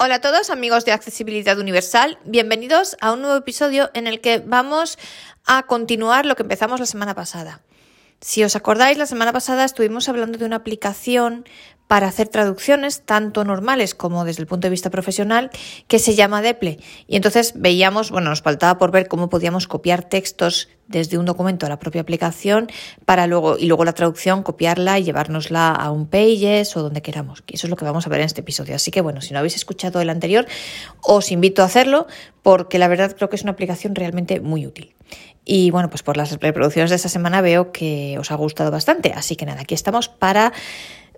Hola a todos amigos de Accesibilidad Universal, bienvenidos a un nuevo episodio en el que vamos a continuar lo que empezamos la semana pasada. Si os acordáis, la semana pasada estuvimos hablando de una aplicación para hacer traducciones, tanto normales como desde el punto de vista profesional, que se llama Deple. Y entonces veíamos, bueno, nos faltaba por ver cómo podíamos copiar textos desde un documento a la propia aplicación para luego, y luego la traducción, copiarla y llevárnosla a un Pages o donde queramos. Y eso es lo que vamos a ver en este episodio. Así que bueno, si no habéis escuchado el anterior, os invito a hacerlo porque la verdad creo que es una aplicación realmente muy útil. Y bueno, pues por las reproducciones de esta semana veo que os ha gustado bastante. Así que nada, aquí estamos para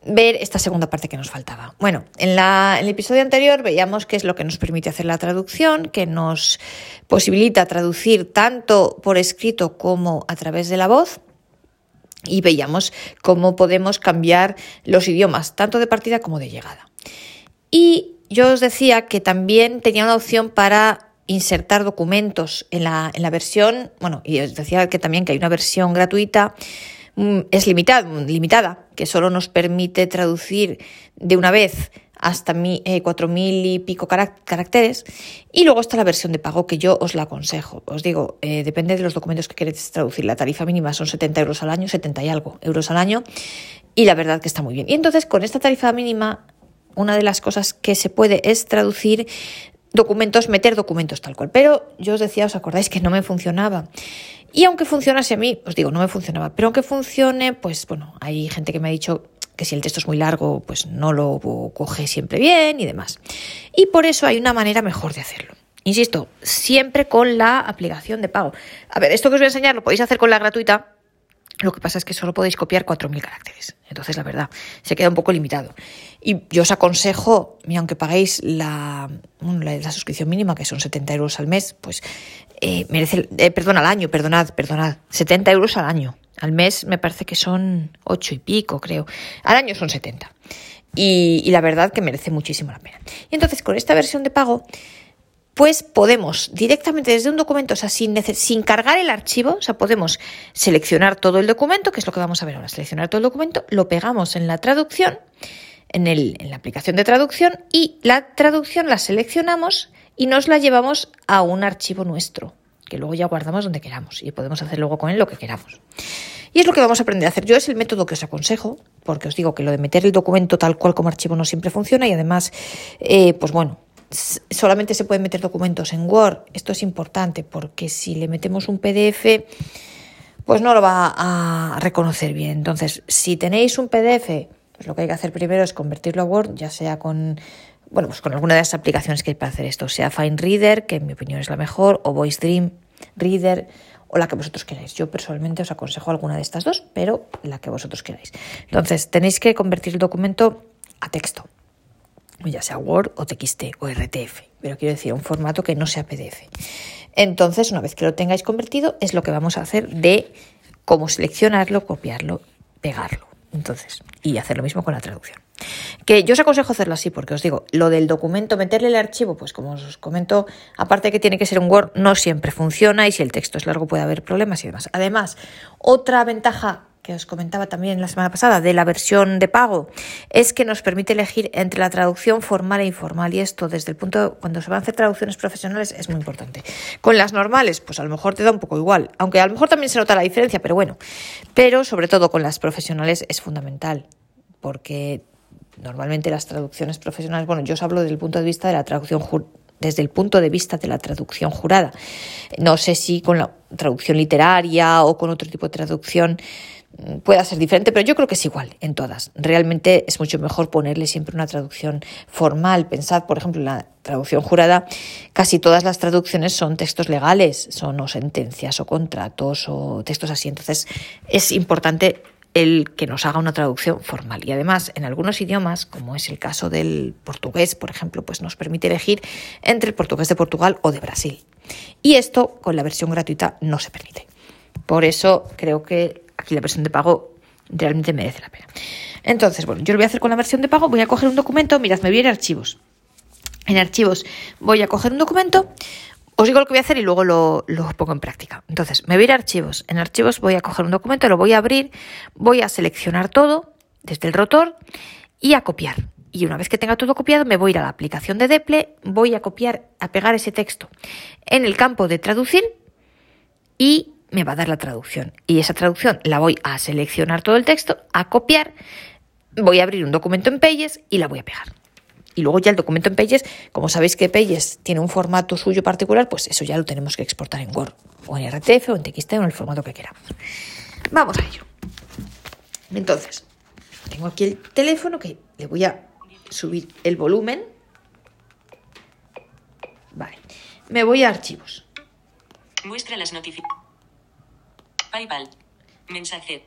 ver esta segunda parte que nos faltaba. Bueno, en, el episodio anterior veíamos qué es lo que nos permite hacer la traducción, que nos posibilita traducir tanto por escrito como a través de la voz. Y veíamos cómo podemos cambiar los idiomas, tanto de partida como de llegada. Y yo os decía que también tenía una opción para insertar documentos en la, en la versión, bueno, y os decía que también que hay una versión gratuita Mm, es limitada, que solo nos permite traducir de una vez hasta eh, cuatro mil y pico caracteres. Y luego está la versión de pago que yo os la aconsejo. Os digo, eh, depende de los documentos que queréis traducir. La tarifa mínima son 70 euros al año, 70 y algo euros al año. Y la verdad que está muy bien. Y entonces con esta tarifa mínima, una de las cosas que se puede es traducir documentos, meter documentos tal cual. Pero yo os decía, os acordáis que no me funcionaba. Y aunque funcionase a mí, os digo, no me funcionaba, pero aunque funcione, pues bueno, hay gente que me ha dicho que si el texto es muy largo, pues no lo coge siempre bien y demás. Y por eso hay una manera mejor de hacerlo. Insisto, siempre con la aplicación de pago. A ver, esto que os voy a enseñar lo podéis hacer con la gratuita, lo que pasa es que solo podéis copiar 4.000 caracteres. Entonces, la verdad, se queda un poco limitado. Y yo os aconsejo, aunque paguéis la, la, suscripción mínima, que son 70 euros al mes, pues eh, merece, eh, perdón, al año, perdonad, perdonad, 70 euros al año. Al mes me parece que son 8 y pico, creo. Al año son 70. Y, y la verdad que merece muchísimo la pena. Y entonces, con esta versión de pago, pues podemos directamente desde un documento, o sea, sin, sin cargar el archivo, o sea, podemos seleccionar todo el documento, que es lo que vamos a ver ahora, seleccionar todo el documento, lo pegamos en la traducción, en, el, en la aplicación de traducción, y la traducción la seleccionamos y nos la llevamos a un archivo nuestro, que luego ya guardamos donde queramos y podemos hacer luego con él lo que queramos. Y es lo que vamos a aprender a hacer. Yo es el método que os aconsejo, porque os digo que lo de meter el documento tal cual como archivo no siempre funciona y además, eh, pues bueno, solamente se pueden meter documentos en Word. Esto es importante porque si le metemos un PDF, pues no lo va a reconocer bien. Entonces, si tenéis un PDF, pues lo que hay que hacer primero es convertirlo a Word, ya sea con bueno, pues con alguna de las aplicaciones que hay para hacer esto, sea Fine Reader, que en mi opinión es la mejor, o Voice Dream Reader, o la que vosotros queráis. Yo personalmente os aconsejo alguna de estas dos, pero la que vosotros queráis. Entonces, tenéis que convertir el documento a texto ya sea Word o TXT o RTF, pero quiero decir un formato que no sea PDF. Entonces, una vez que lo tengáis convertido, es lo que vamos a hacer de cómo seleccionarlo, copiarlo, pegarlo. Entonces, y hacer lo mismo con la traducción. Que yo os aconsejo hacerlo así, porque os digo, lo del documento, meterle el archivo, pues como os comento, aparte que tiene que ser un Word, no siempre funciona y si el texto es largo puede haber problemas y demás. Además, otra ventaja que os comentaba también la semana pasada de la versión de pago es que nos permite elegir entre la traducción formal e informal y esto desde el punto cuando se van a hacer traducciones profesionales es muy importante. Con las normales pues a lo mejor te da un poco igual, aunque a lo mejor también se nota la diferencia, pero bueno, pero sobre todo con las profesionales es fundamental porque normalmente las traducciones profesionales, bueno, yo os hablo desde el punto de vista de la traducción desde el punto de vista de la traducción jurada. No sé si con la traducción literaria o con otro tipo de traducción pueda ser diferente, pero yo creo que es igual en todas. Realmente es mucho mejor ponerle siempre una traducción formal. Pensad, por ejemplo, en la traducción jurada, casi todas las traducciones son textos legales, son o sentencias o contratos o textos así. Entonces es importante el que nos haga una traducción formal. Y además, en algunos idiomas, como es el caso del portugués, por ejemplo, pues nos permite elegir entre el portugués de Portugal o de Brasil. Y esto con la versión gratuita no se permite. Por eso creo que aquí la versión de pago realmente merece la pena. Entonces, bueno, yo lo voy a hacer con la versión de pago, voy a coger un documento, mirad, me viene archivos. En archivos voy a coger un documento, os digo lo que voy a hacer y luego lo, pongo en práctica. Entonces, me voy a ir a archivos. En archivos voy a coger un documento, lo voy a abrir, voy a seleccionar todo desde el rotor y a copiar. y una vez que tenga todo copiado me voy a ir a la aplicación de Deple, voy a copiar, a pegar ese texto en el campo de traducir y me va a dar la traducción. Y esa traducción la voy a seleccionar todo el texto, a copiar, voy a abrir un documento en Pages y la voy a pegar. Y luego ya el documento en Pages, como sabéis que Pages tiene un formato suyo particular, pues eso ya lo tenemos que exportar en Word o en RTF o en TXT o en el formato que queramos. Vamos a ello. Entonces, tengo aquí el teléfono que le voy a subir el volumen. Vale. Me voy a archivos. Muestra las notificaciones. PayPal. Mensaje.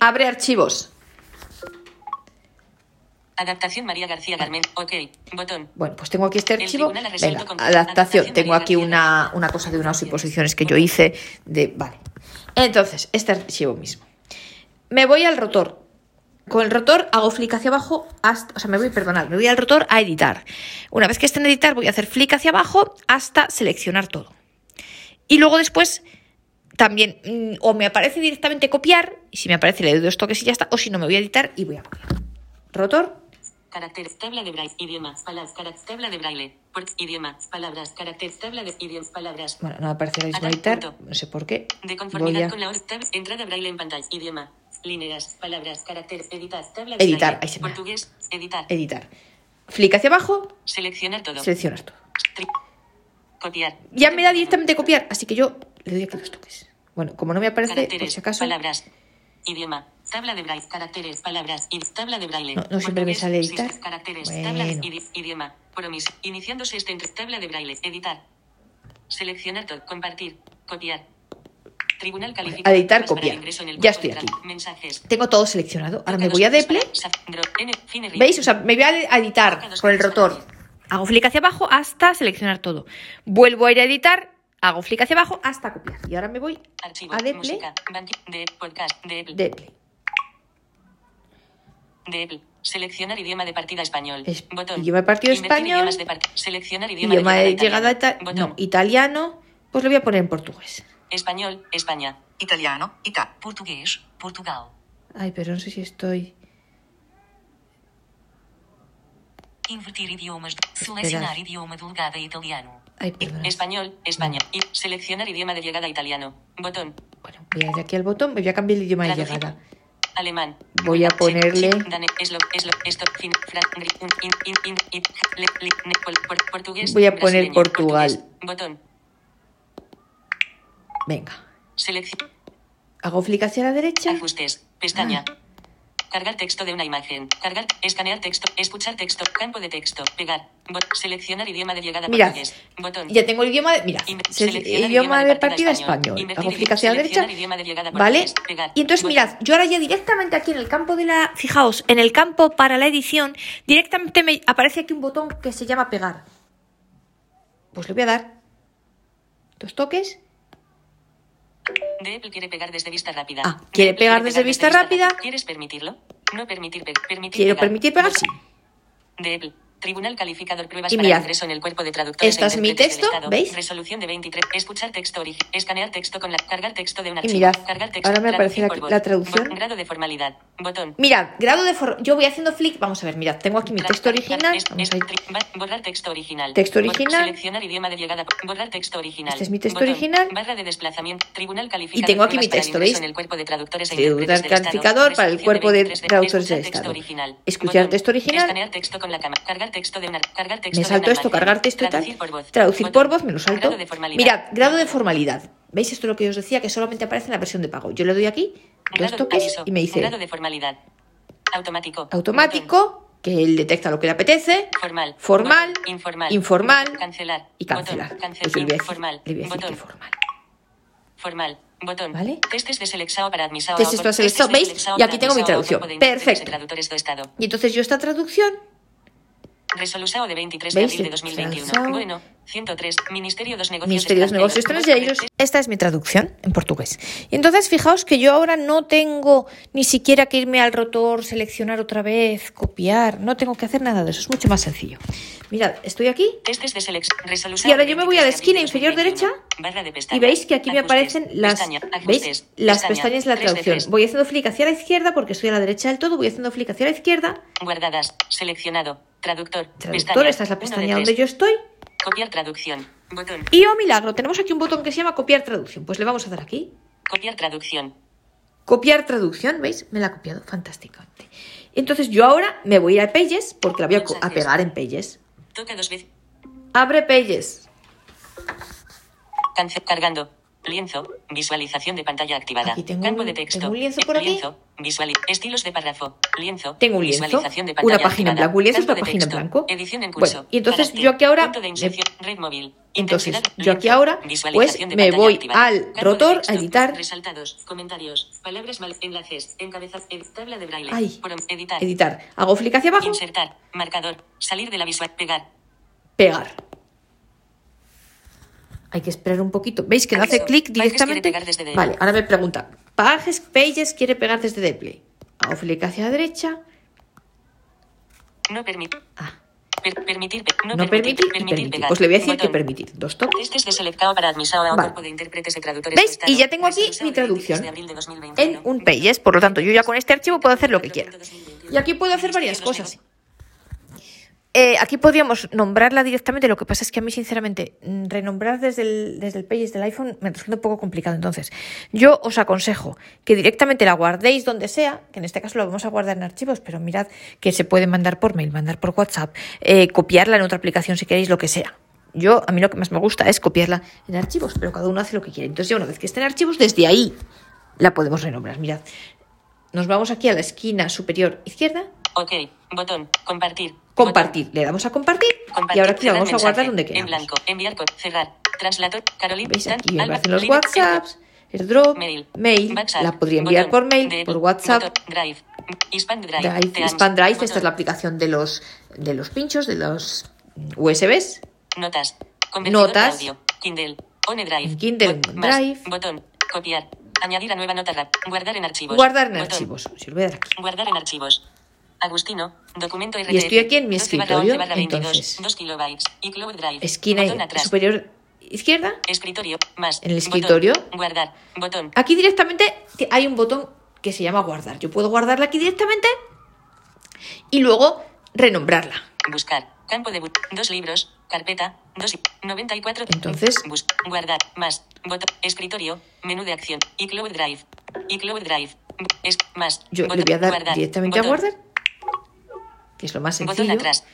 Abre archivos. Adaptación María García Garmen. Ok. Botón. Bueno, pues tengo aquí este archivo. Venga, adaptación. adaptación Tengo aquí una, una cosa de unas suposiciones que yo hice de. Vale. Entonces, este archivo mismo. Me voy al rotor. Con el rotor hago flick hacia abajo hasta. O sea, me voy, perdonad, me voy al rotor a editar. Una vez que esté en editar, voy a hacer flick hacia abajo hasta seleccionar todo. Y luego después también mm, o me aparece directamente copiar, y si me aparece le doy dos toques y ya está, o si no me voy a editar y voy a copiar. Rotor, Carácter, tabla de braille, idioma, palabras, tabla de braille, por, idioma, palabras, carácter, tabla de idioma, palabras. bueno, no aparece editar, punto. no sé por qué. De conformidad a con la hora, tab, entrada braille en pantalla, idioma, líneas, palabras, carácter, editar, tabla Editar, braille, ahí se me portugués, editar, editar. Flick hacia abajo, seleccionar todo, seleccionas todo. Tri- copiar, Ya me da directamente copiar, así que yo le doy aquí dos toques. Bueno, como no me aparece, por si acaso, palabras, idioma, tabla de braille, caracteres, palabras, y tabla de braille. No, no siempre me sale editar. Caracteres, Bueno. tabla de idi- idioma, promis, iniciándose este entre tabla de braille, editar, seleccionar todo, compartir, copiar. Tribunal calificado. editar, copiar. Ya estoy aquí. Mensajes. tengo todo seleccionado. Ahora me voy a Deple. ¿Veis? O sea, me voy a editar con el rotor. Hago flick hacia abajo hasta seleccionar todo. Vuelvo a ir a editar, hago flick hacia abajo hasta copiar. Y ahora me voy Archivo, a Deple, de podcast, de Deple. de Apple. Seleccionar idioma de partida español. Es- Botón. idioma de partida Invertir español. de part- Seleccionar idioma, Idioma de italiano. llegada ita- Botón. no, italiano, pues lo voy a poner en portugués. Español, España. Italiano, Ita. Português, Portugal. Ay, pero no sé si estoy. Invertir idiomas. Selecionar idioma a italiano. Ay. Español, España. Y seleccionar idioma de llegada italiano. Botón. Bueno, voy a ir aquí al botón, voy a cambiar el idioma de llegada. Alemán. Voy a ponerle-. Voy a poner Portugal. Botón. Venga. Selección. Hago flick hacia la derecha. Ajustes. Pestaña. Ah. Cargar texto de una imagen. Cargar. Escanear texto. Escuchar texto. Campo de texto. Pegar. Bot- seleccionar idioma de llegada Mirad, portugués. Botón. ya tengo el idioma de. Mira, seleccionar idioma de partida español. Invertir Hago flick hacia la derecha. idioma de ¿Vale? Pegar. Y entonces Botón. mirad, yo ahora ya directamente aquí en el campo de la. Fijaos, en el campo para la edición, directamente me aparece aquí un botón que se llama pegar. Pues le voy a dar dos toques. De Apple quiere pegar desde vista rápida. Ah, De quiere pegar desde vista rápida. ¿Quieres permitirlo? No permitir, pe- permitir Quiero pegar. permitir pegar, sí. De Apple. Tribunal calificador pruebas Y para mirad, ingreso en el cuerpo de traductores. e es mi texto, Estado. ¿veis? Resolución de 23. Escuchar texto original. Escanear texto con la. Cargar texto de un archivo. mirad, cargar texto. ahora me aparece la traducción. Bot- Grado de formalidad. Botón. Mirad, grado de. for- Yo voy haciendo flick. Vamos a ver, mirad, tengo aquí mi texto original. es- es- Borrar texto original. Texto original. Seleccionar idioma de llegada. Borrar texto original. Este es mi texto Botón. original. Barra de desplazamiento. Tribunal calificador. tengo aquí mi texto, ¿veis? En el cuerpo de traductores e Tribunal calificador para el cuerpo de 23 traductores texto Estado. original. Escuchar texto original. Escanear texto con la cámara. Cargar texto de una. Cargar texto Me de salto esto, cargar texto y tal. Traducir por voz. Traducir Botón. por voz, me lo salto. Grado de formalidad. Mirad, grado de formalidad. ¿Veis esto es lo que os decía? Que solamente aparece en la versión de pago. Yo le doy aquí, Grado- toques y me dice Grado de formalidad. Automático. Automático, que él detecta lo que le apetece, Formal. Formal. Botón. Informal. Informal. Cancelar. y cancelar. Botón. Cancel- yo le voy a decir, Formal. le voy a decir Botón. que formal. Formal. Botón. ¿Vale? Testes de Selexao para admisao. Testes para Selexao, ¿veis? Y aquí tengo mi traducción. Perfecto. Y entonces yo esta traducción, Resolusao de 23 ¿Veis? de abril de 2021. Resolusao Bueno, 103. Ministerio dos Negocios Ministerio de los Negocios Extranjeros. Esta es mi traducción en portugués. Y entonces, fijaos que yo ahora no tengo ni siquiera que irme al rotor, seleccionar otra vez, copiar. No tengo que hacer nada de eso. Es mucho más sencillo. Mirad, estoy aquí Testes de selección. Y ahora yo me voy a la 23 de esquina inferior 2021. derecha Barra de y veis que aquí me aparecen las, Pestaña. ¿veis? Las Pestaña. pestañas de la traducción. Voy haciendo flick hacia la izquierda porque estoy a la derecha del todo. Voy haciendo flick hacia la izquierda. Guardadas. Seleccionado. Traductor. Traductor, esta es la pestaña donde yo estoy. Copiar traducción. Botón. Y oh milagro, tenemos aquí un botón que se llama copiar traducción. Pues le vamos a dar aquí. Copiar traducción. Copiar traducción, ¿veis? Me la ha copiado fantásticamente. Entonces yo ahora me voy a ir a Pages porque la voy a, pegar en Pages. Toca dos veces. Abre Pages. Cance- cargando. Lienzo. Visualización de pantalla activada. Aquí tengo Campo un- de texto. tengo un lienzo por aquí. Lienzo. Visuali- estilos de párrafo. Lienzo. Tengo un lienzo, Visualización de una pantalla página en activada. blanco. Un lienzo es una página en blanco. Edición en curso. Bueno, y entonces yo aquí ahora de. Red móvil. Entonces, yo aquí ahora, pues, me voy activada. al rotor texto. a editar. Resaltados. Comentarios. Palabras mal. Enlaces. Encabezar. ed- tabla de braille. Ay. Prom- editar. Editar. Hago flick hacia abajo. Insertar. Marcador. Salir de la visual. Pegar. Pegar. Hay que esperar un poquito. ¿Veis que no hace clic directamente? Vale, ahora me pregunta. Pages, Pages quiere pegar desde Dplay. Hago flick hacia la derecha. No permitir. Ah, Per- permitir. pe- no, permitir, permitir. pegar. Pues le voy a decir que permitir. Dos toques. De selectado para a un Vale. grupo de intérpretes y traductores. ¿Veis? Y ya tengo aquí mi de 23 traducción de abril de 2021. en un Pages. Por lo tanto, yo ya con este archivo puedo hacer lo que quiera. Y aquí puedo hacer varias cosas. Eh, aquí podríamos nombrarla directamente, lo que pasa es que a mí, sinceramente, mm, renombrar desde el, desde el del iPhone me resulta un poco complicado. Entonces, yo os aconsejo que directamente la guardéis donde sea, que en este caso la vamos a guardar en archivos, pero mirad que se puede mandar por mail, mandar por WhatsApp, eh, copiarla en otra aplicación si queréis, lo que sea. Yo, a mí lo que más me gusta es copiarla en archivos, pero cada uno hace lo que quiere. Entonces, ya una vez que esté en archivos, desde ahí la podemos renombrar. Mirad, nos vamos aquí a la esquina superior izquierda, Ok. Botón. Compartir. compartir. Le damos a compartir, Compartir. y ahora aquí vamos a guardar donde En queramos. blanco. Enviar. Cerrar. Translator. Caroline. ¿Veis? Aquí me aparecen los WhatsApps, AirDrop, Mail. mail, WhatsApp. la podría enviar Botón. por mail, De- por WhatsApp, botón. Drive. Drive. Drive, Drive, esta es la aplicación de los, de los pinchos, de los USBs. Notas. Notas. audio. Kindle. OneDrive. En Kindle, Bot- más. Drive. Botón. Copiar. Añadir a nueva nota rap. Guardar en archivos. Guardar en Botón. archivos. Si lo voy a dar aquí. Guardar en archivos. Agustino, documento RTF. Y estoy aquí en mi 12 barra escritorio, 11 barra 22, entonces. 2 kilobytes. Y Cloud Drive. Esquina Botón atrás. superior izquierda. Escritorio, más. En el Botón. escritorio. Guardar. Botón. Aquí directamente te- hay un botón que se llama guardar. Yo puedo guardarla aquí directamente y luego renombrarla. Buscar. Campo de Dos libros. Carpeta. Dos. y- 94. Entonces- Bus- guardar. Más. Botón. Escritorio. Menú de acción. Y Cloud Drive. Y Cloud Drive. Es más. Yo Botón. le voy a dar Guardar. directamente Botón. a guardar, que es lo más Botón sencillo. atrás.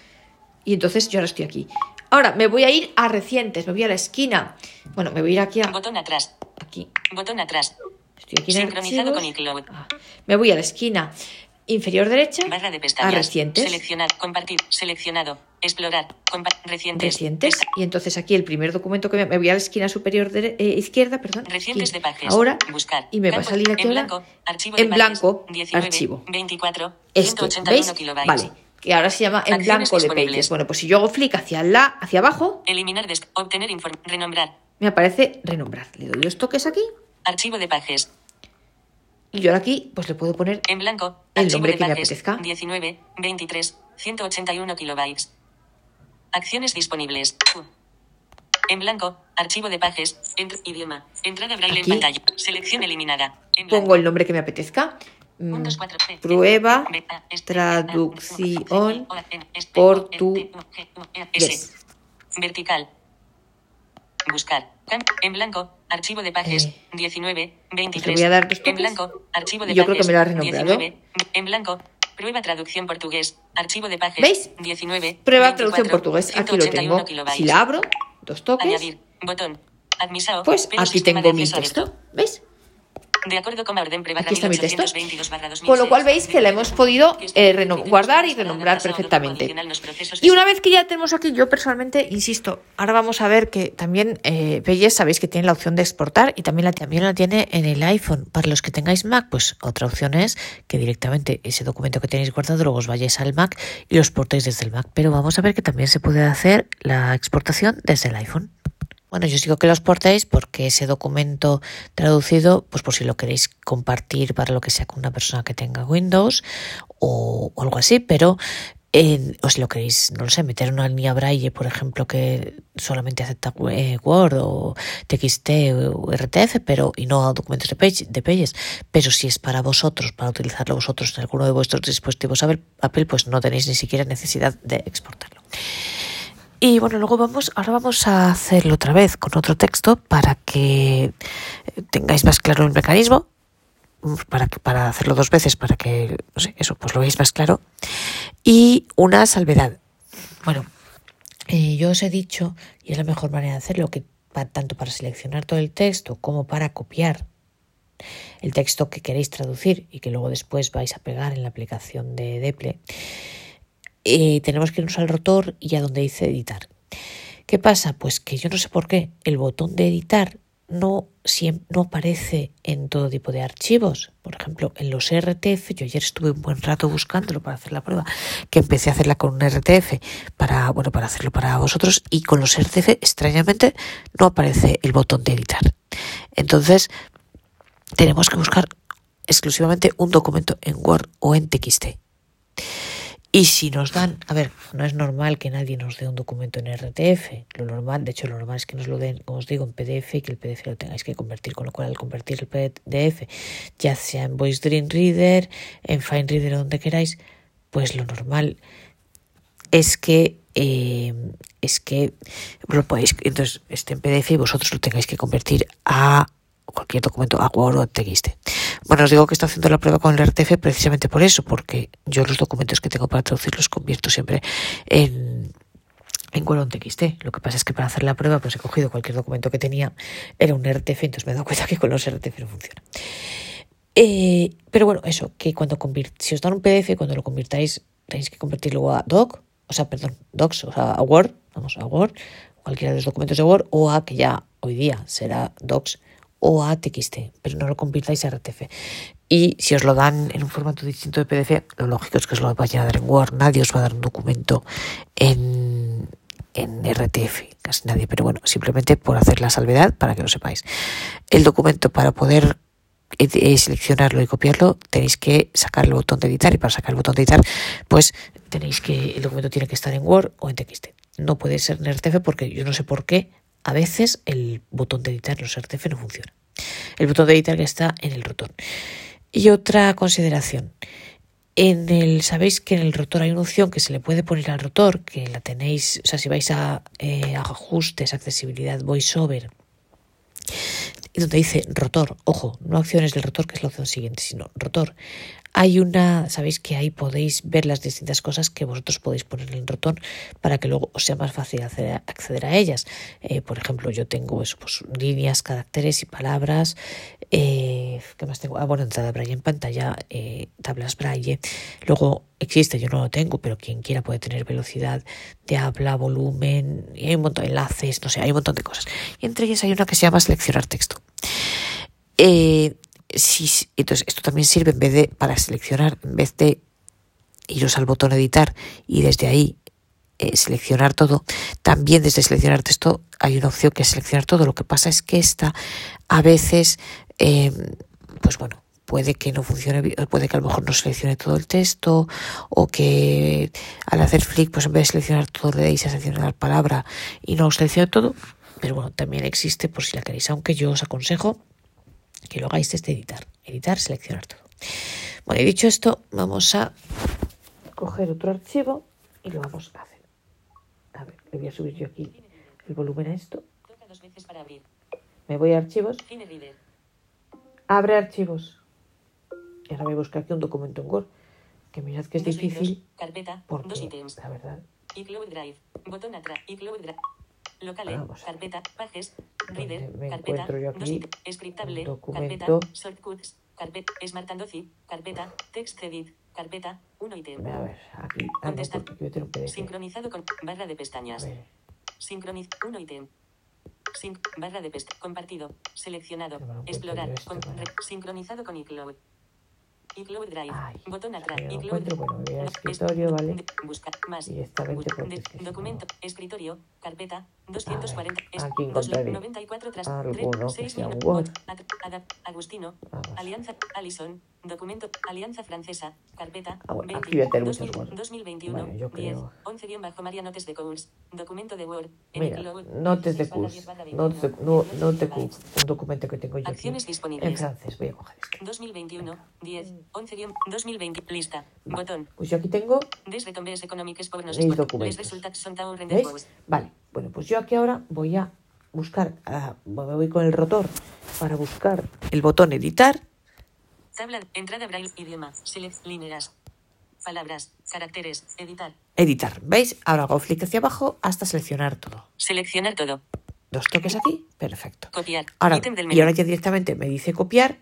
Y entonces yo ahora estoy aquí. Ahora me voy a ir a recientes, me voy a la esquina. Bueno, me voy a ir aquí a Botón atrás. aquí. Botón atrás. Estoy aquí en Sincronizado archivos. con iCloud. Ah, me voy a la esquina inferior derecha Barra de a pestañas. recientes. Seleccionar. Compartir. Seleccionado. Explorar. compa- recientes. Recientes. Y entonces aquí el primer documento que me, me voy a la esquina superior dere- eh, izquierda, perdón. Recientes de pages. Ahora. Buscar. Y me va a salir aquí en ahora. blanco. Archivo de en blanco. 19, archivo. 24. Este, 181 ¿veis? kilobytes. Vale. Que ahora se llama en blanco de pages. Bueno, pues si yo hago clic hacia la, hacia abajo, Eliminar. obtener informe. Renombrar. me aparece renombrar. Le doy dos toques aquí. Archivo de pages. Y yo ahora aquí, pues le puedo poner En blanco. El nombre de que me pages, apetezca. 19, 23, 181 kilobytes. Acciones disponibles. En blanco. Archivo de pages. Entr- idioma. Entrada braille Aquí. en pantalla. Selección eliminada. En pongo el nombre que me apetezca. Mm, 1, 2, 4, C, Prueba, traducción, portugués. Vertical. Buscar. En blanco. Archivo de pages. Eh, 19, le 23. voy a dar dos En blanco. Archivo de yo creo que me lo ha renombrado. 19, en blanco. Prueba traducción portugués. Archivo de pages. ¿Veis? 19. Prueba 24, traducción portugués. Aquí lo 181 tengo. kilobytes. Si la abro, dos toques, Añadir. Botón. Admisao. pues aquí tengo mi texto. ¿Veis? De acuerdo con la orden Aquí está mi texto. 1822 barra 2006. Con lo cual veis que la hemos podido eh, guardar y renombrar perfectamente. Y una vez que ya tenemos aquí, yo personalmente insisto, ahora vamos a ver que también eh, sabéis que tiene la opción de exportar y también la, también la tiene en el iPhone. Para los que tengáis Mac, pues otra opción es que directamente ese documento que tenéis guardado luego os vayáis al Mac y lo exportéis desde el Mac. Pero vamos a ver que también se puede hacer la exportación desde el iPhone. Bueno, yo os digo que lo exportéis porque ese documento traducido, pues por si lo queréis compartir para lo que sea con una persona que tenga Windows o, algo así, pero en- o si lo queréis, no lo sé, meter una línea braille, por ejemplo, que solamente acepta eh, Word o TXT o RTF, pero y no documentos de, page, de Pages, pero si es para vosotros, para utilizarlo vosotros en alguno de vuestros dispositivos Apple, pues no tenéis ni siquiera necesidad de exportarlo. Y bueno, luego vamos, ahora vamos a hacerlo otra vez con otro texto para que tengáis más claro el mecanismo, para para hacerlo dos veces, para que eso pues lo veáis más claro. Y una salvedad. Bueno, eh, yo os he dicho, y es la mejor manera de hacerlo, que tanto para seleccionar todo el texto como para copiar el texto que queréis traducir y que luego después vais a pegar en la aplicación de Deple, eh, tenemos que irnos al rotor y a donde dice editar. ¿Qué pasa? Pues que yo no sé por qué el botón de editar no, siem- no aparece en todo tipo de archivos. Por ejemplo, en los RTF, yo ayer estuve un buen rato buscándolo para hacer la prueba, que empecé a hacerla con un RTF para, bueno, para hacerlo para vosotros, y con los RTF, extrañamente, no aparece el botón de editar. Entonces, tenemos que buscar exclusivamente un documento en Word o en TXT. Y si nos dan, a ver, no es normal que nadie nos dé un documento en RTF. Lo normal, de hecho, lo normal es que nos lo den, como os digo, en PDF y que el PDF lo tengáis que convertir. Con lo cual, al convertir el PDF, ya sea en Voice Dream Reader, en Fine Reader o donde queráis, pues lo normal es que eh, es que lo podéis, entonces esté en PDF y vosotros lo tengáis que convertir a cualquier documento, a Word o a TXT. Bueno, os digo que estoy haciendo la prueba con el RTF precisamente por eso, porque yo los documentos que tengo para traducir los convierto siempre en, en Word o en TXT. Lo que pasa es que para hacer la prueba pues he cogido cualquier documento que tenía, era un RTF, entonces me he dado cuenta que con los RTF no funciona. Eh, pero bueno, eso, que cuando si os dan un PDF, cuando lo convirtáis, tenéis que convertirlo a doc, o sea, perdón, docs, o sea, a Word, vamos, a Word, cualquiera de los documentos de Word, o a que ya hoy día será docs o a TXT, pero no lo convirtáis a RTF. Y si os lo dan en un formato distinto de PDF, lo lógico es que os lo vayan a dar en Word, nadie os va a dar un documento en, en RTF, casi nadie, pero bueno, simplemente por hacer la salvedad para que lo sepáis. El documento para poder eh, seleccionarlo y copiarlo, tenéis que sacar el botón de editar y para sacar el botón de editar, pues tenéis que el documento tiene que estar en Word o en TXT. No puede ser en RTF porque yo no sé por qué a veces el botón de editar los RTF no funciona. El botón de editar que está en el rotor. Y otra consideración. En el, sabéis que en el rotor hay una opción que se le puede poner al rotor, que la tenéis, o sea, si vais a eh, ajustes, accesibilidad, voiceover, donde dice rotor, ojo, no acciones del rotor, que es la opción siguiente, sino rotor. Hay una, sabéis que ahí podéis ver las distintas cosas que vosotros podéis poner en el rotor para que luego os sea más fácil acceder a, acceder a ellas. Eh, por ejemplo, yo tengo eso, pues, líneas, caracteres y palabras. Eh, ¿Qué más tengo? Ah, bueno, entrada braille en pantalla, eh, tablas braille. Luego existe, yo no lo tengo, pero quien quiera puede tener velocidad de habla, volumen, y hay un montón de enlaces, no sé, hay un montón de cosas. Y entre ellas hay una que se llama seleccionar texto. Eh, si, entonces, esto también sirve en vez de para seleccionar, en vez de iros al botón editar y desde ahí eh, seleccionar todo, también desde seleccionar texto hay una opción que es seleccionar todo. Lo que pasa es que esta a veces, eh, pues bueno, puede que no funcione, puede que a lo mejor no seleccione todo el texto o que al hacer flick, pues en vez de seleccionar todo le deis a seleccionar palabra y no seleccione todo. Pero bueno, también existe por si la queréis, aunque yo os aconsejo que lo hagáis desde editar. Editar, seleccionar todo. Bueno, y dicho esto, vamos a coger otro archivo y lo vamos a hacer. A ver, le voy a subir yo aquí el volumen a esto. Toca dos veces para abrir. Me voy a archivos. Abre archivos. Y ahora me busco aquí un documento en Word. Que mirad que es Dos libros. difícil Carpeta. Dos ítems. la verdad, iCloud Drive. Botón atrás. iCloud Drive. Locale. Vamos. Carpeta. Pages. ¿Dónde Reader. me Carpeta. yo aquí? Scriptable. Carpeta. Shortcuts. Carpeta. Smart and Doci. Carpeta. Text edit. Carpeta. 1 ítem. A ver, aquí. Ah, no, yo. Sincronizado con barra de pestañas. Sincroniz 1 ítem. Sync, barra de pestañas. Compartido. Seleccionado. No Explorar. este, con- para- re- sincronizado con iCloud. iCloud Drive. Ay, botón atrás. no iCloud Drive. bueno, me voy escritorio, ¿vale? buscar más. Directamente porque es que si documento. Escritorio. Carpeta. A 240. ver, aquí encontraré 94 tras alguno que 6 sea minutos. Word. Ad- Ad- Agustino. Vamos. Alianza. Alison. Documento. Alianza Francesa. Carpeta. Ah, bueno, 20, aquí voy a tener 2000, muchos Word. 2021. Bueno, yo 10. creo- 11 guion bajo María Notes de. Documento de Word. En Mira, notes de 16 barra CUS, 10 barra notes de, 21, no, 18 note kilobytes. CUS, un documento que tengo yo Acciones en disponibles. francés. Voy a coger este. 2021. 10. 11 guion 2020. Lista. Botón. Pues yo aquí tengo, Mis documentos. ¿veis? post. Bueno, pues yo aquí ahora voy a buscar, me voy con el rotor para buscar el botón editar. Tabla. Entrada braille. Idioma. Select. Líneas. Palabras. Caracteres. Editar. Editar, ¿veis? Ahora hago clic hacia abajo hasta seleccionar todo. Seleccionar todo. Dos toques aquí, perfecto. Copiar. Ahora, del y ahora ya directamente me dice copiar,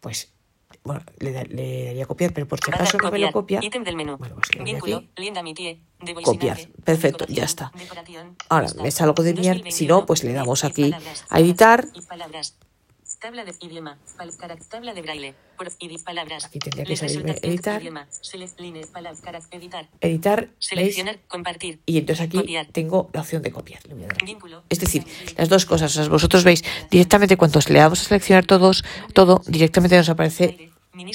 pues, bueno, le, da- le daría copiar, pero por si acaso no me lo copia. Ítem del menú. Bueno, pues Vínculo. De Copiar. Perfecto, ya está. Ahora, me salgo de 2021, si no, pues le damos aquí a editar. Y palabras. Tabla de idioma. Pal, cara- tabla de braille. Por, y palabras. Aquí tendría que salirme editar. Editar. Editar. Seleccionar. Compartir. Y entonces aquí tengo la opción de copiar. Es decir, las dos cosas. Vosotros veis directamente cuando le damos a seleccionar todos, todo, directamente nos aparece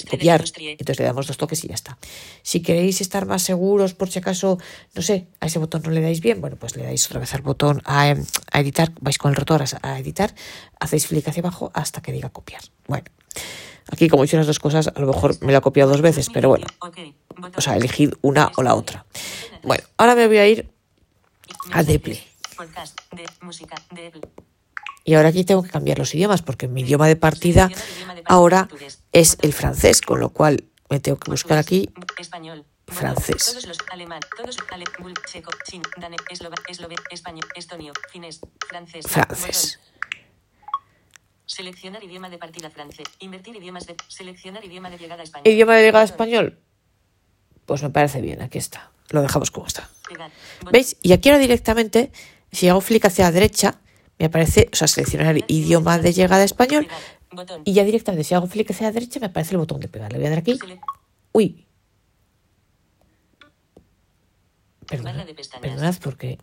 copiar. Entonces le damos dos toques y ya está. Si queréis estar más seguros, por si acaso, no sé, a ese botón no le dais bien, bueno, pues le dais otra vez al botón a, em, a editar, vais con el rotor a, editar, hacéis clic hacia abajo hasta que diga copiar. Bueno, aquí como he hecho las dos cosas, a lo mejor me lo ha copiado dos veces, pero bueno, o sea, elegid una o la otra. Bueno, ahora me voy a ir a Deple. Podcast de música de Y ahora aquí tengo que cambiar los idiomas porque mi idioma de partida ahora es el francés, con lo cual me tengo que buscar aquí francés. francés seleccionar idioma de partida francés invertir idiomas de seleccionar idioma de llegada español Idioma de llegada español, pues me parece bien, aquí está. Lo dejamos como está. ¿Veis? Y aquí ahora directamente, si hago clic hacia la derecha, me aparece, o sea, seleccionar idioma de llegada español. Y ya directamente, si hago clic hacia la derecha, me aparece el botón de pegar. Le voy a dar aquí. Uy. Barra Perdonad, porque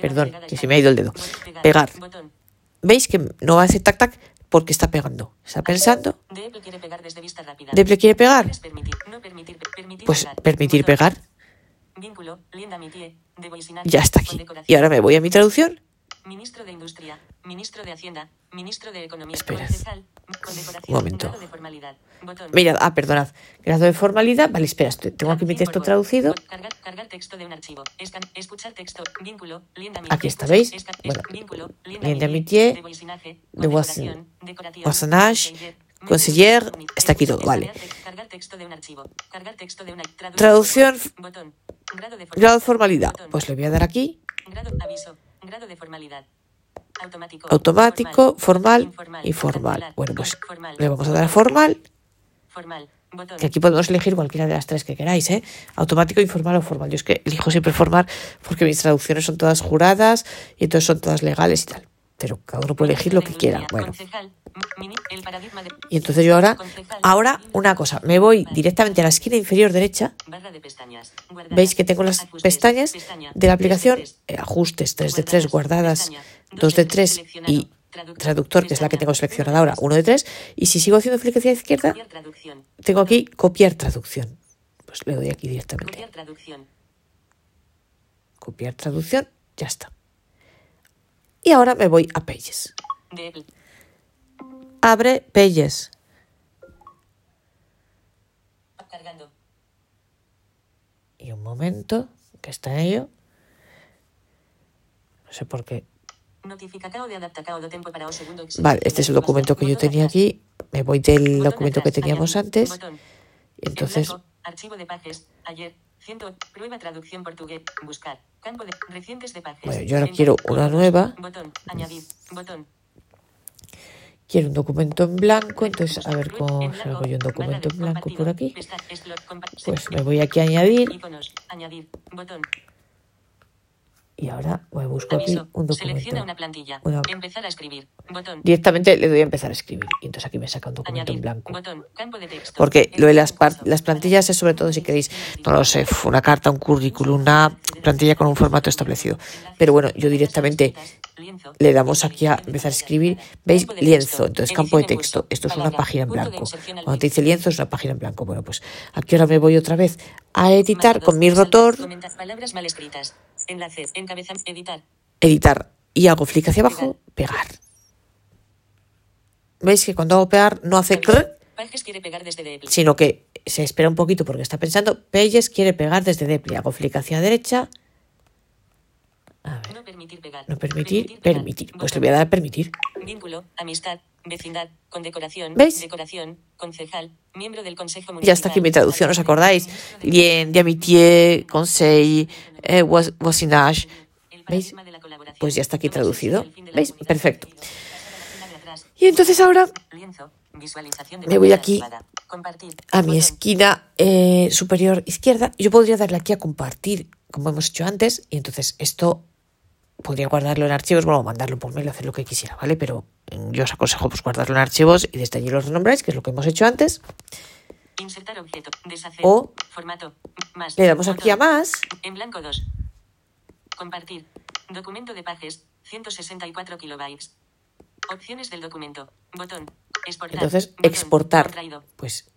Perdón, que se me ha ido el dedo. Pegar. Veis que no hace tac tac porque está pegando. Está pensando. Deple quiere pegar desde vista rápida. Quiere pegar. Permitir, no permitir, permitir Pues pegar. permitir pegar. Ya está aquí. Y ahora me voy a mi traducción. Ministro de Industria, Ministro de Hacienda, Ministro de Economía, condecoración, Un momento. grado de formalidad, botón. Mirad, ah, perdonad. Grado de formalidad. Vale, espera, tengo aquí mi texto traducido. Aquí está, ¿veis? Bueno, De Voicinaje. de Voisinage, conseller, está aquí todo, vale. traducción. Grado de formalidad. Pues le voy a dar aquí. Grado, aviso, grado de formalidad. Automático. Automático, formal informal, y formal. cancelar, Bueno, pues formal, le vamos a dar a formal. Formal. Botón. Que aquí podemos elegir cualquiera de las tres que queráis, ¿eh? Automático, informal o formal. Yo es que elijo siempre formal porque mis traducciones son todas juradas y entonces son todas legales y tal. Pero cada uno puede elegir lo que quiera. Bueno. Concejal, Y entonces yo ahora, ahora una cosa, me voy directamente a la esquina inferior derecha. Veis que tengo las pestañas pestaña, de la aplicación, eh, ajustes 3 de 3 guardadas, pestaña, 2 de 3 y traductor, que es la que tengo seleccionada ahora, 1 de 3. Y si sigo haciendo clic hacia la izquierda, tengo aquí copiar traducción. Pues le doy aquí directamente. Copiar traducción, ya está. Y ahora me voy a Pages. Abre Pages. cargando, Y un momento, que está en ello. No sé por qué. Vale, este es el documento que yo tenía aquí. Me voy del documento que teníamos antes. Y entonces, archivo de pages, ayer, prueba traducción portugués. Buscar. Campo de recientes de pages. Bueno, yo ahora quiero una nueva. Botón. Añadir. Botón. Quiero un documento en blanco, entonces a ver cómo salgo yo un documento en blanco por aquí. Pues me voy aquí a añadir. Y ahora me busco aquí Aviso. un Selecciona documento. una plantilla. Una- Empezar a escribir. Botón. Directamente le doy a empezar a escribir y entonces aquí me saca un documento en blanco. Botón. Campo de texto. Porque lo de las, las plantillas es sobre todo si queréis, no lo sé, una carta, un currículum, una plantilla con un formato establecido. Pero bueno, yo directamente le damos aquí a empezar a escribir, ¿veis? Lienzo, entonces campo de texto. Esto es una página en blanco. Cuando te dice lienzo es una página en blanco. Bueno, pues aquí ahora me voy otra vez a editar con mi rotor, Enlaces. Encabezar. Editar. editar y hago flick hacia abajo, pegar. ¿Veis que cuando hago pegar no hace crr, Pages quiere pegar desde Depl. sino que se espera un poquito porque está pensando, Pelles quiere pegar desde Depli. Hago flick hacia derecha. A ver, No permitir pegar. no permitir, permitir. Pues le voy a dar a permitir. Vínculo, amistad, vecindad, condecoración, ¿Veis? decoración, concejal, miembro del Consejo Municipal. Ya está aquí mi traducción, ¿os acordáis? Lien, d'amitié, conseil, eh, vois- voisinage. ¿Veis? Pues ya está aquí traducido. ¿Veis? Perfecto. Y entonces ahora Me voy aquí a mi esquina eh, superior izquierda, yo podría darle aquí a compartir, como hemos hecho antes, y entonces esto podría guardarlo en archivos, bueno, mandarlo por mail, hacer lo que quisiera, ¿vale? Pero mm, yo os aconsejo pues guardarlo en archivos y desde allí lo renombráis, que es lo que hemos hecho antes. Insertar objeto. Deshacer. O Formato. Más. Le damos aquí a más, En blanco 2. Compartir. Documento de pages. 164 kilobytes. Opciones del documento. Botón. Exportar. entonces Botón. exportar. Contraído. Pues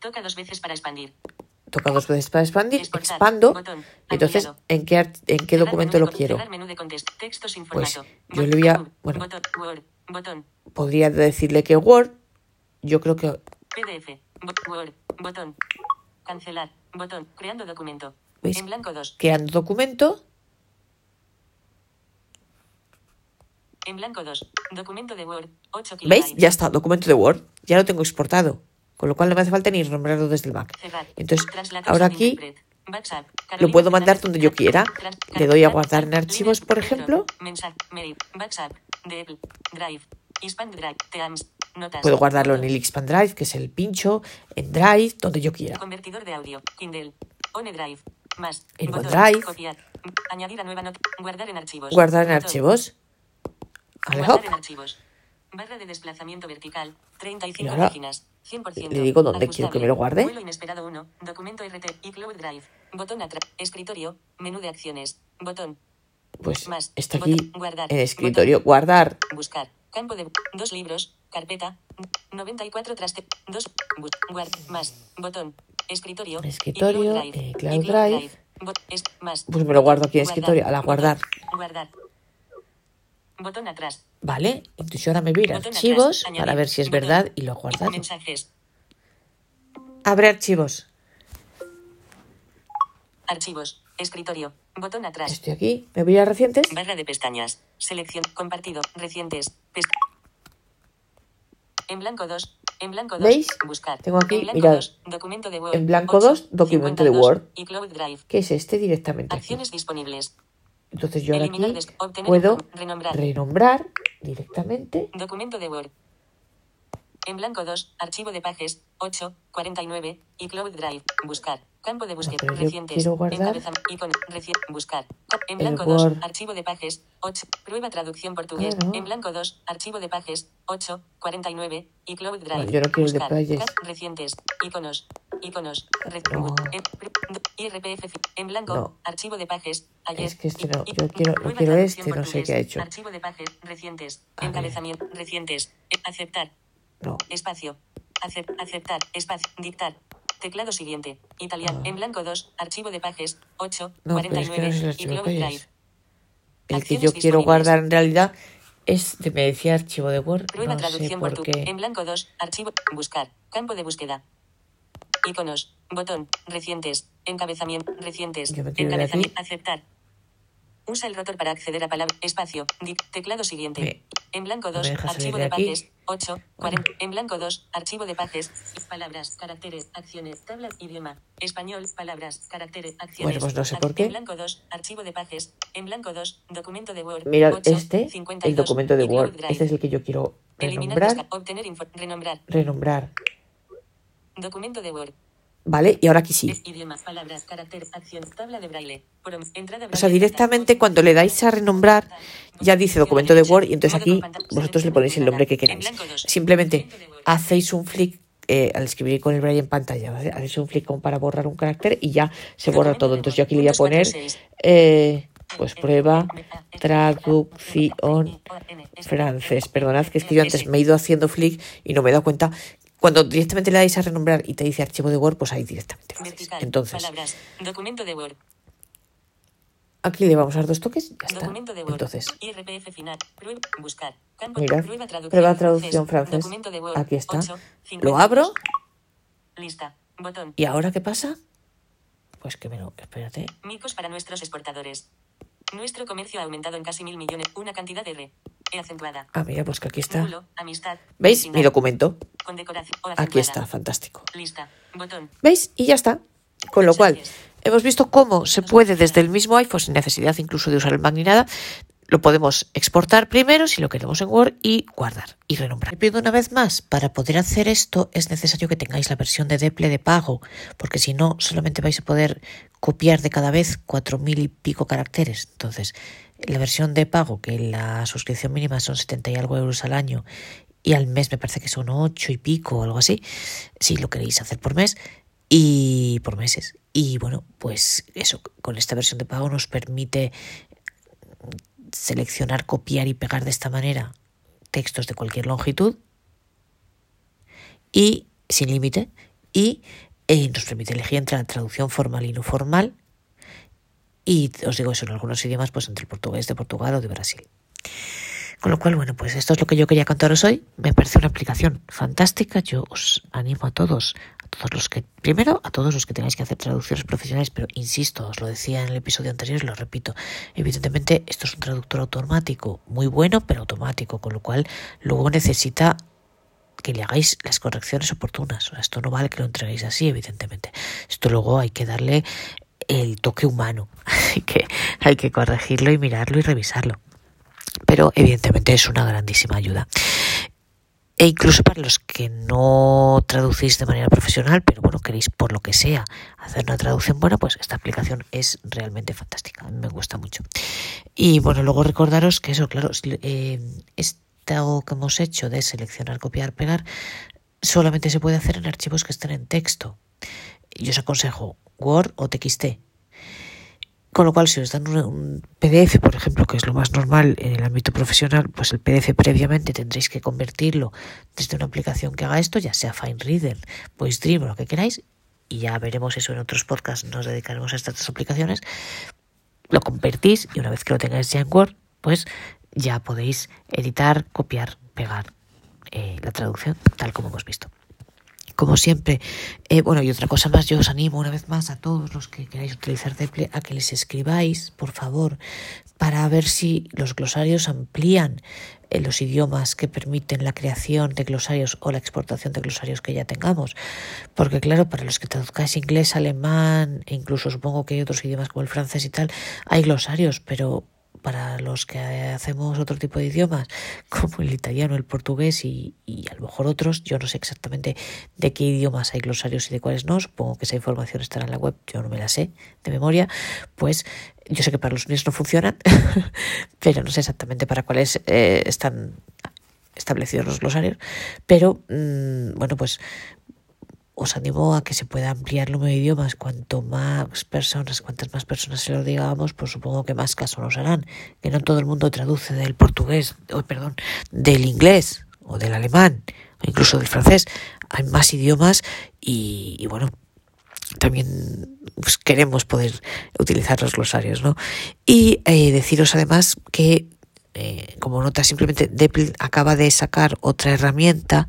Toca dos veces para expandir. Toca dos veces para expandir, Exportar. expando, Botón. y entonces en qué, en qué documento lo quiero. Pues, yo le voy a- bueno. Botón. Word. Botón. Podría decirle que Word, yo creo que PDF. Word. Botón. Cancelar. Botón. Creando documento. ¿Veis? En blanco 2. creando documento, En blanco 2. Documento de Word. 8 kilobytes. ¿veis? Ya está, documento de Word, ya lo tengo exportado, con lo cual no me hace falta ni nombrarlo desde el Mac. Cerrar. Entonces, ahora aquí lo puedo mandar donde yo quiera. Le doy a guardar en archivos, por ejemplo. Puedo guardarlo en el Expand Drive, que es el pincho, en Drive, donde yo quiera. Convertidor de audio. Kindle. One Drive. Más. En. OneDrive. Copiar. Añadir a nueva nota. Guardar en archivos. Guardar en archivos. Guardar en archivos. Barra de desplazamiento vertical. 35 Y ahora páginas. 100%. le digo dónde quiero que me lo guarde. Vuelo inesperado 1. Documento RT y Cloud Drive. Botón atrás. Escritorio. Menú de acciones. Botón. Pues Más. está Botón. aquí Guardar. en escritorio, guardar. Buscar. Campo de. Dos libros. Carpeta. 94 traste. Dos. Bus, guard, más. Botón. Escritorio. y Escritorio, Cloud Drive. eh, y Cloud Drive. Bot- es, más. Pues me lo guardo aquí en Guardar. escritorio, a la guardar. Botón. Guardar. Botón atrás. Vale, entonces ahora me voy a ir a archivos atrás. para ver si es Botón. verdad y lo guardado. Mensajes. Abre archivos. Archivos. Escritorio. Botón atrás. Estoy aquí, me voy a recientes. Barra de pestañas. Selección. Compartido. Recientes. En blanco 2. En blanco 2. ¿Veis? Buscar. Tengo aquí, en blanco mirad. 2, documento de Word. En blanco 8, 2, documento de 52, Word. Y Cloud Drive. que es este directamente. aquí. Acciones disponibles. Entonces yo ahora aquí puedo renombrar. renombrar directamente. Documento de Word. En blanco 2. Archivo de pages. 8. 49. Y Cloud Drive. Buscar. Campo de búsqueda. yo Recientes. quiero guardar Encabezam- icono. Reci- buscar. Ca- En blanco 2. Word. Archivo de pages. 8. Prueba traducción portugués. Claro. En blanco 2. Archivo de pages. 8. 49. Y Cloud Drive. No, yo no de buscar. pages. Ca- Recientes. Iconos. Iconos. No. IRPF. En blanco. No. Archivo de pages. Ayer. Es que este no, yo quiero- yo quiero este, no sé qué ha hecho. Archivo de pages. Recientes. A ver. Encabezamiento. Recientes. Eh, Aceptar. No, Espacio. Acep- aceptar. Espacio. Dictar. Teclado siguiente. Italiano. Ah. En blanco 2. Archivo de pages. 8. no, pero es que 49. es y Cloud Drive. El que yo quiero guardar en realidad es de me decía archivo de Word. Prueba No traducción por tu. En blanco 2. Archivo. Buscar. Campo de búsqueda. Iconos. Botón. Recientes. Encabezamiento. Recientes. Encabezamiento. Aceptar. Usa el rotor para acceder a palabra. Espacio. Teclado siguiente. En blanco No 2. me deja salir Archivo de pages. 8. 40. En blanco 2. Archivo de pages. Palabras, caracteres, acciones, tabla, idioma. Español, palabras, caracteres, acciones. Bueno, pues no sé por qué. En blanco 2. Archivo de pages. En blanco 2. Documento de Word. Mirad 8, este, el 52, documento de Word. Este es el que yo quiero Eliminar renombrar. Obtener info. Renombrar. Renombrar. Documento de Word. ¿Vale? Y ahora aquí sí. Idioma, palabras, carácter, acción, tabla de braille. Prom- entrada O sea, directamente cuando le dais a renombrar, ya dice documento de Word y entonces aquí vosotros le ponéis el nombre que queráis. Simplemente hacéis un flick eh, al escribir con el braille en pantalla, ¿vale? hacéis un flick como para borrar un carácter y ya se borra todo. Entonces yo aquí le voy a poner eh, pues prueba traducción francés. Perdonad que es que yo antes me he ido haciendo flick y no me he dado cuenta. Cuando directamente le dais a renombrar y te dice archivo de Word, pues ahí directamente lo Entonces, palabras, documento de Word. aquí le vamos a dar dos toques y ya está. Documento de Word. Entonces, IRPF final. Prueba. Buscar. Campo. Mirad, Prueba traducción, prueba traducción francés. Documento de Word. Aquí está. 8, Lo abro. Lista. Botón. ¿Y ahora qué pasa? Pues que me lo... Espérate. Micos para nuestros exportadores. Nuestro comercio ha aumentado en casi mil millones. Una cantidad de R. Acentuada. Ah, mira, pues que aquí está. Amistad. ¿Veis? Mi documento. Aquí está, fantástico. Lista. Botón. ¿Veis? Y ya está. Con lo cual, hemos visto cómo se puede desde el mismo iPhone, sin necesidad incluso de usar el Mac ni nada, lo podemos exportar primero si lo queremos en Word y guardar y renombrar. Pido una vez más, para poder hacer esto es necesario que tengáis la versión de Deple de pago, porque si no, solamente vais a poder copiar de cada vez cuatro mil y pico caracteres. Entonces, la versión de pago, que la suscripción mínima son 70 y algo euros al año, y al mes me parece que son ocho y pico o algo así, si lo queréis hacer por mes, y por meses. Y bueno, pues eso, con esta versión de pago nos permite seleccionar, copiar y pegar de esta manera textos de cualquier longitud y sin límite y eh, nos permite elegir entre la traducción formal y no formal y os digo eso en algunos idiomas pues entre el portugués de Portugal o de Brasil. Con lo cual, bueno, pues esto es lo que yo quería contaros hoy. Me parece una aplicación fantástica. Yo os animo a todos, a todos los que, primero, a todos los que tengáis que hacer traducciones profesionales, pero insisto, os lo decía en el episodio anterior y lo repito. Evidentemente, esto es un traductor automático, muy bueno, pero automático, con lo cual luego necesita que le hagáis las correcciones oportunas. Esto no vale que lo entreguéis así, evidentemente. Esto luego hay que darle el toque humano. hay, que, hay que corregirlo y mirarlo y revisarlo pero evidentemente es una grandísima ayuda. E incluso para los que no traducís de manera profesional, pero bueno, queréis por lo que sea hacer una traducción buena, pues esta aplicación es realmente fantástica. Me gusta mucho. Y bueno, luego recordaros que eso, claro, eh, esto que hemos hecho de seleccionar, copiar, pegar, solamente se puede hacer en archivos que estén en texto. Yo os aconsejo Word o TXT. Con lo cual, si os dan un, PDF, por ejemplo, que es lo más normal en el ámbito profesional, pues el PDF previamente tendréis que convertirlo desde una aplicación que haga esto, ya sea FineReader, VoiceDream o lo que queráis, y ya veremos eso en otros podcasts, nos dedicaremos a estas aplicaciones. Lo convertís y una vez que lo tengáis ya en Word, pues ya podéis editar, copiar, pegar eh, la traducción, tal como hemos visto como siempre. Eh, bueno, y otra cosa más, yo os animo una vez más a todos los que queráis utilizar Deple a que les escribáis, por favor, para ver si los glosarios amplían eh, los idiomas que permiten la creación de glosarios o la exportación de glosarios que ya tengamos. Porque claro, para los que traduzcáis inglés, alemán e incluso supongo que hay otros idiomas como el francés y tal, hay glosarios, pero para los que hacemos otro tipo de idiomas, como el italiano, el portugués y, y, a lo mejor otros, yo no sé exactamente de qué idiomas hay glosarios y de cuáles no, supongo que esa información estará en la web, yo no me la sé de memoria, pues yo sé que para los míos no funcionan, pero no sé exactamente para cuáles eh, están establecidos los glosarios, pero mmm, bueno, pues os animo a que se pueda ampliar el número de idiomas. Cuanto más personas, cuantas más personas se lo digamos, pues supongo que más caso nos harán. Que no todo el mundo traduce del portugués, o perdón, del inglés o del alemán o incluso del francés. Hay más idiomas y, bueno, también pues, queremos poder utilizar los glosarios, ¿no? Y eh, deciros además que eh, como nota simplemente Deple acaba de sacar otra herramienta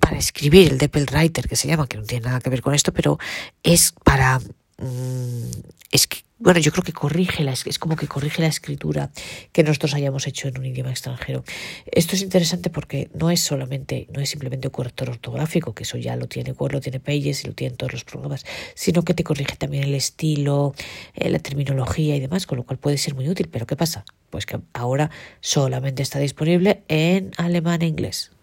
para escribir el Deppel Writer que se llama, que no tiene nada que ver con esto, pero es para mmm, es bueno, yo creo que corrige, la, es como que corrige la escritura que nosotros hayamos hecho en un idioma extranjero. Esto es interesante porque no es solamente, no es simplemente un corrector ortográfico, que eso ya lo tiene Word, lo tiene Pages y lo tienen todos los programas, sino que te corrige también el estilo, eh, la terminología y demás, con lo cual puede ser muy útil. Pero ¿qué pasa? Pues que ahora solamente está disponible en alemán e inglés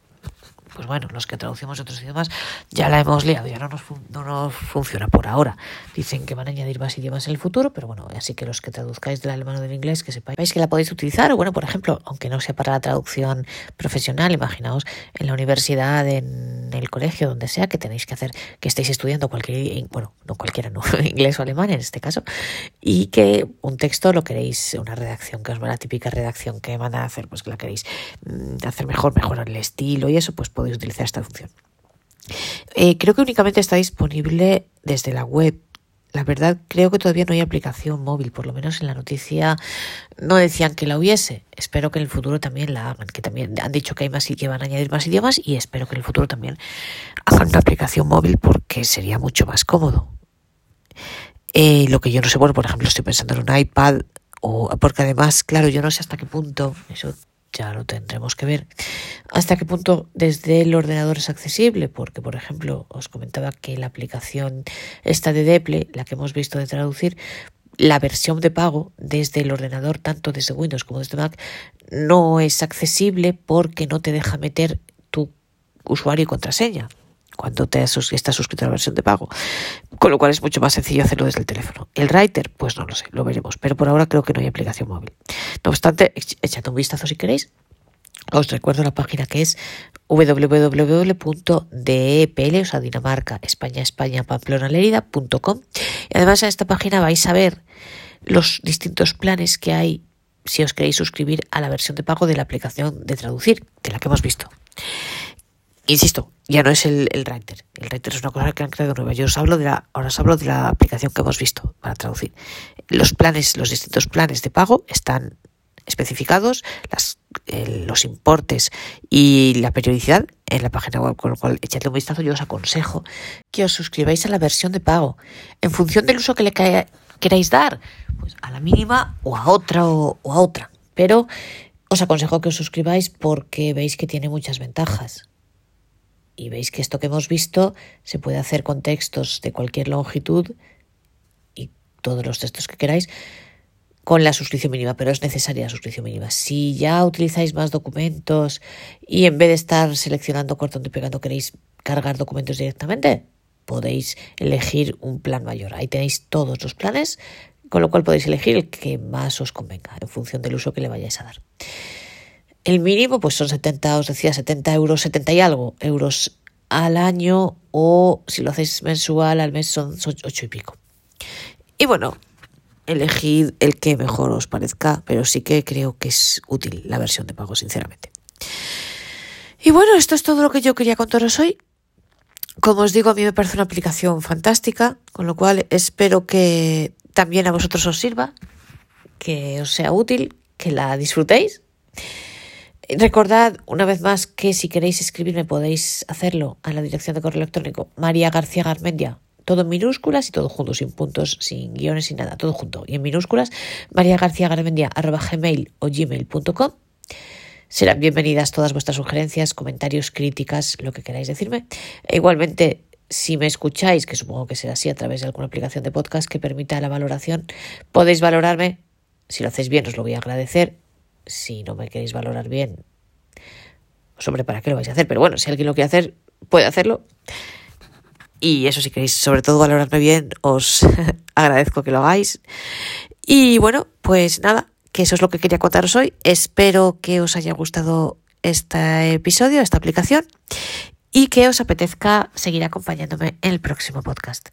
pues bueno, los que traducimos otros idiomas ya la hemos liado, ya no nos, no nos funciona por ahora. Dicen que van a añadir más idiomas en el futuro, pero bueno, así que los que traduzcáis del alemán o del inglés, que sepáis que la podéis utilizar, o bueno, por ejemplo, aunque no sea para la traducción profesional, imaginaos en la universidad, en el colegio, donde sea, que tenéis que hacer, que estéis estudiando cualquier, bueno, no cualquiera, no, inglés o alemán en este caso, y que un texto lo queréis, una redacción, que va la típica redacción que van a hacer, pues que la queréis mm, hacer mejor, mejorar el estilo y eso, pues podéis utilizar esta función. Eh, creo que únicamente está disponible desde la web. La verdad, creo que todavía no hay aplicación móvil, por lo menos en la noticia no decían que la hubiese. Espero que en el futuro también la hagan, que también han dicho que hay más y que van a añadir más idiomas y espero que en el futuro también hagan una aplicación móvil porque sería mucho más cómodo. Eh, lo que yo no sé, bueno, por ejemplo, estoy pensando en un iPad o porque además, claro, yo no sé hasta qué punto eso ya lo tendremos que ver. ¿Hasta qué punto desde el ordenador es accesible? Porque, por ejemplo, os comentaba que la aplicación esta de Deple, la que hemos visto de traducir, la versión de pago desde el ordenador, tanto desde Windows como desde Mac, no es accesible porque no te deja meter tu usuario y contraseña cuando te estás suscrito a la versión de pago. Con lo cual es mucho más sencillo hacerlo desde el teléfono. El Writer, pues no lo sé, lo veremos. Pero por ahora creo que no hay aplicación móvil. No obstante, echad un vistazo si queréis. Os recuerdo la página que es www.depl, o sea, Dinamarca, España, España, Pamplona, Lerida.com. Y además en esta página vais a ver los distintos planes que hay si os queréis suscribir a la versión de pago de la aplicación de traducir, de la que hemos visto. Insisto, ya no es el, el Writer. El Writer es una cosa que han creado nueva. Yo os hablo de la, ahora os hablo de la aplicación que hemos visto para traducir. Los planes, los distintos planes de pago están especificados, las, los importes y la periodicidad en la página web, con lo cual echadle un vistazo. Yo os aconsejo que os suscribáis a la versión de pago en función del uso que le queráis dar, pues a la mínima o a otra o a otra. Pero os aconsejo que os suscribáis porque veis que tiene muchas ventajas y veis que esto que hemos visto se puede hacer con textos de cualquier longitud y todos los textos que queráis con la suscripción mínima, pero es necesaria la suscripción mínima. Si ya utilizáis más documentos y en vez de estar seleccionando, cortando y pegando queréis cargar documentos directamente, podéis elegir un plan mayor. Ahí tenéis todos los planes, con lo cual podéis elegir el que más os convenga en función del uso que le vayáis a dar. El mínimo pues son 70, os decía 70 euros, 70 y algo euros al año o si lo hacéis mensual al mes son 8 y pico. Y bueno, elegid el que mejor os parezca, pero sí que creo que es útil la versión de pago, sinceramente. Y bueno, esto es todo lo que yo quería contaros hoy. Como os digo, a mí me parece una aplicación fantástica, con lo cual espero que también a vosotros os sirva, que os sea útil, que la disfrutéis. Recordad una vez más que si queréis escribirme podéis hacerlo a la dirección de correo electrónico María García Garmendia, todo en minúsculas y todo junto, sin puntos, sin guiones, sin nada, todo junto y en minúsculas, María García Garmendia arroba gmail o gmail.com. Serán bienvenidas todas vuestras sugerencias, comentarios, críticas, lo que queráis decirme. E igualmente, si me escucháis, que supongo que será así a través de alguna aplicación de podcast que permita la valoración, podéis valorarme. Si lo hacéis bien, os lo voy a agradecer si no me queréis valorar bien, sobre para qué lo vais a hacer. Pero bueno, si alguien lo quiere hacer, puede hacerlo. Y eso, si queréis sobre todo valorarme bien, os agradezco que lo hagáis. Y bueno, pues nada, que eso es lo que quería contaros hoy. Espero que os haya gustado este episodio, esta aplicación, y que os apetezca seguir acompañándome en el próximo podcast.